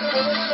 我。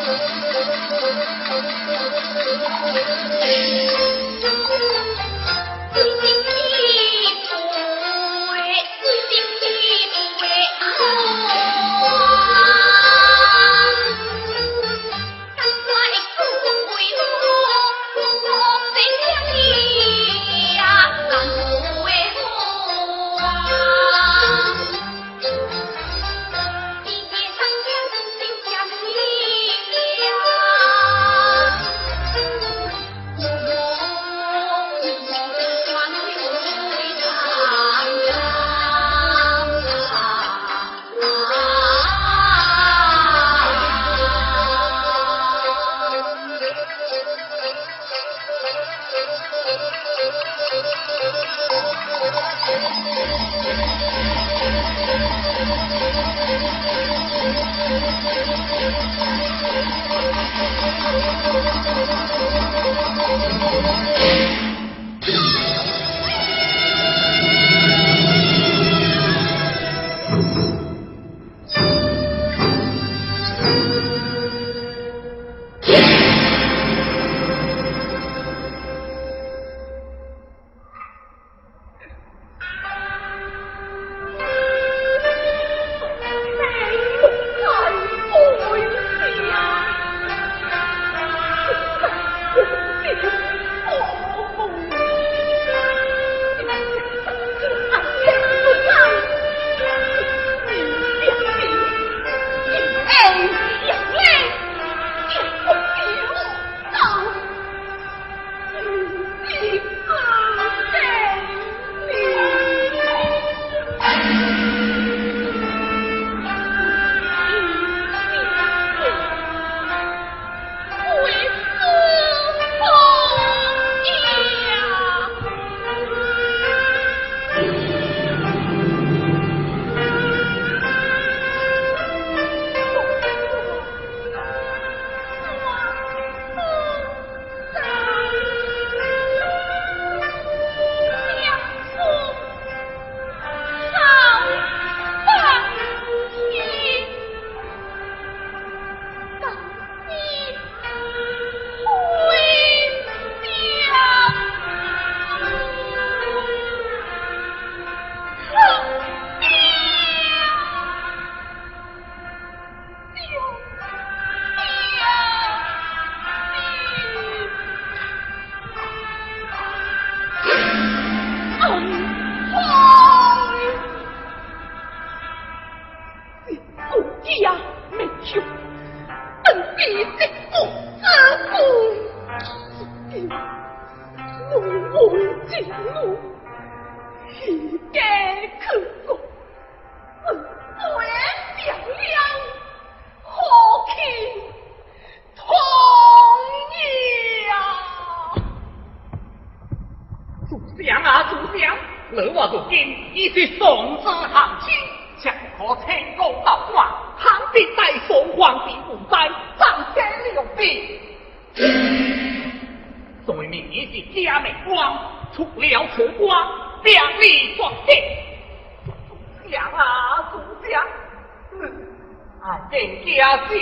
俺更加决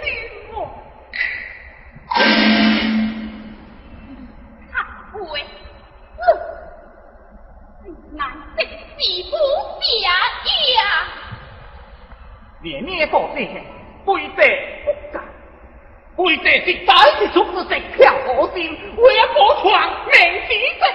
心我。忏悔，难得是不下呀！连年多谢，贵者不敢。为这是再是出自这条恶心，为了保全命子性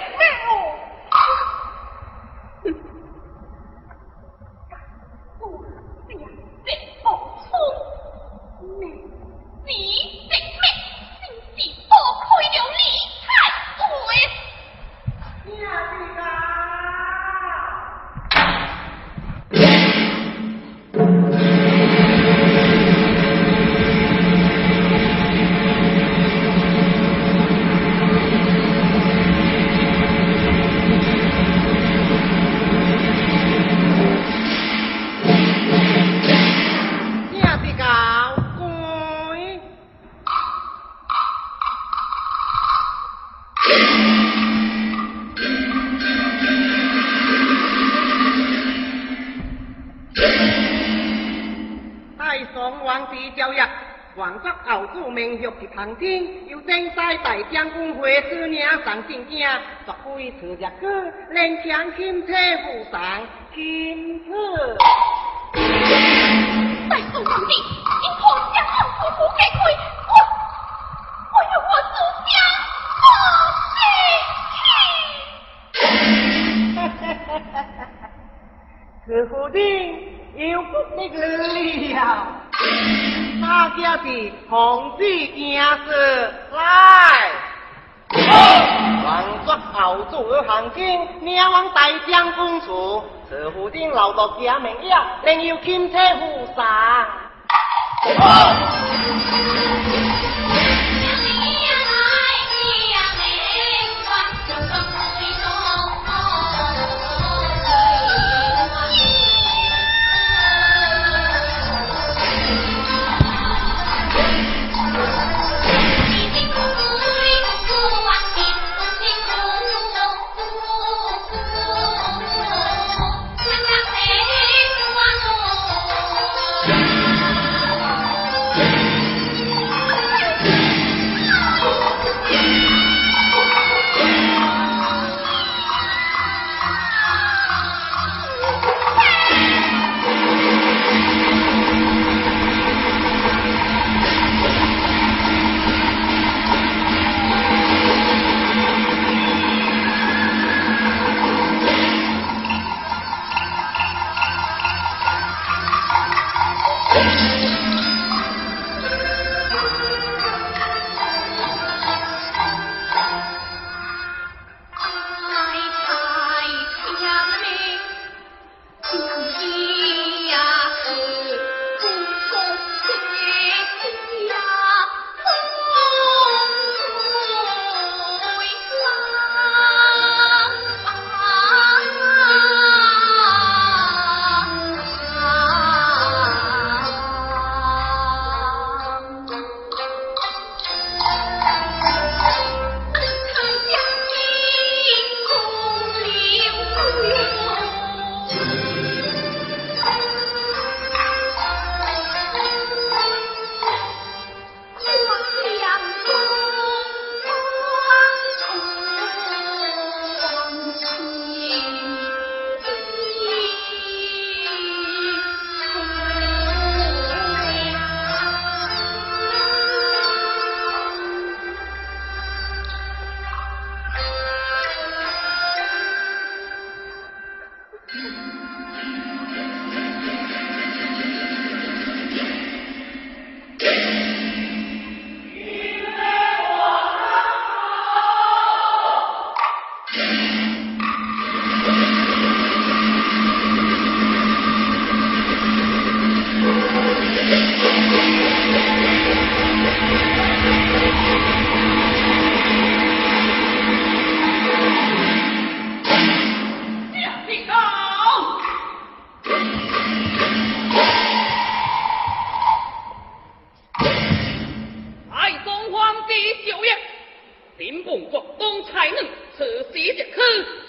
旁听，有正西大将军会师娘上进京，作为出日歌，连强钦车扶上钦车。大宋皇帝，因何将后夫妇给开？我我有我主将不去。此府定有不得了。大家是同志件事来，王作后主行经，命往大将军处，此府丁留落假名呀，另有钦差护送。¡Ay! 林本国当才能，此时一去，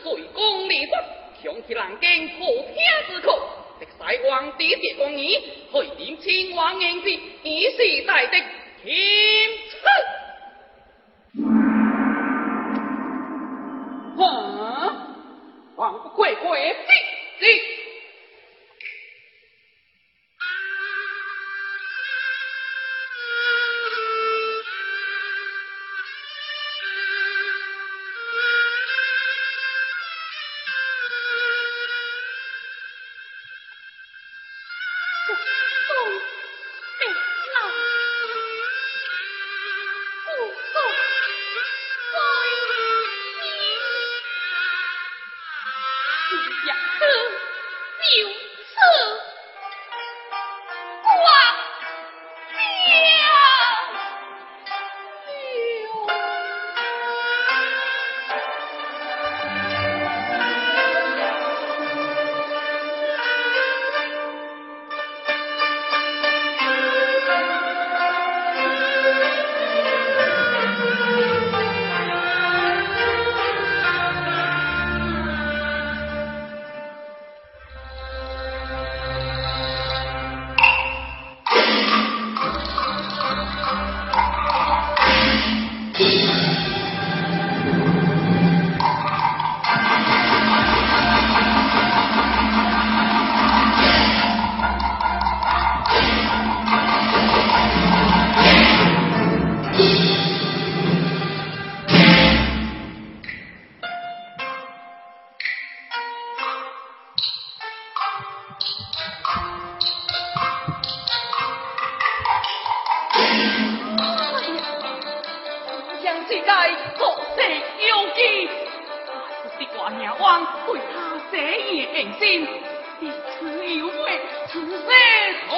随公立国，强其人间可天之可。直使皇帝的光年，会领清王英帝，以世大敌天赐。哼，王不贵为帝，我不为他这一狠心，你此有为，此生何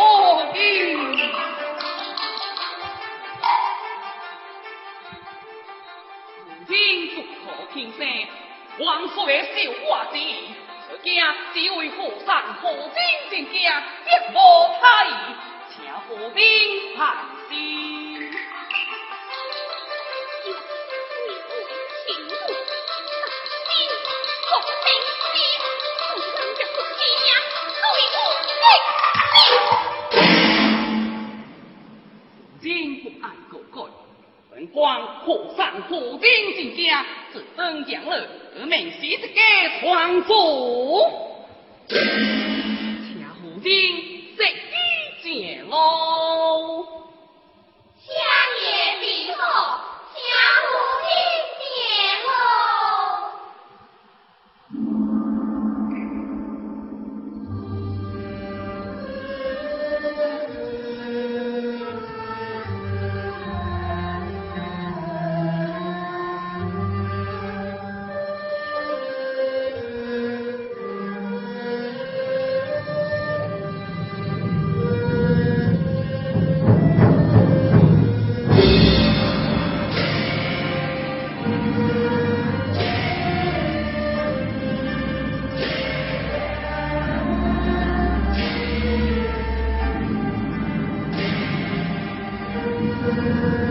意？如今不可平生，王叔的小话子，只惊只为和尚何真惊，一无他意，请何兵和尚、武丁之家，这等奖了，我命喜这个皇族，小武。Amen.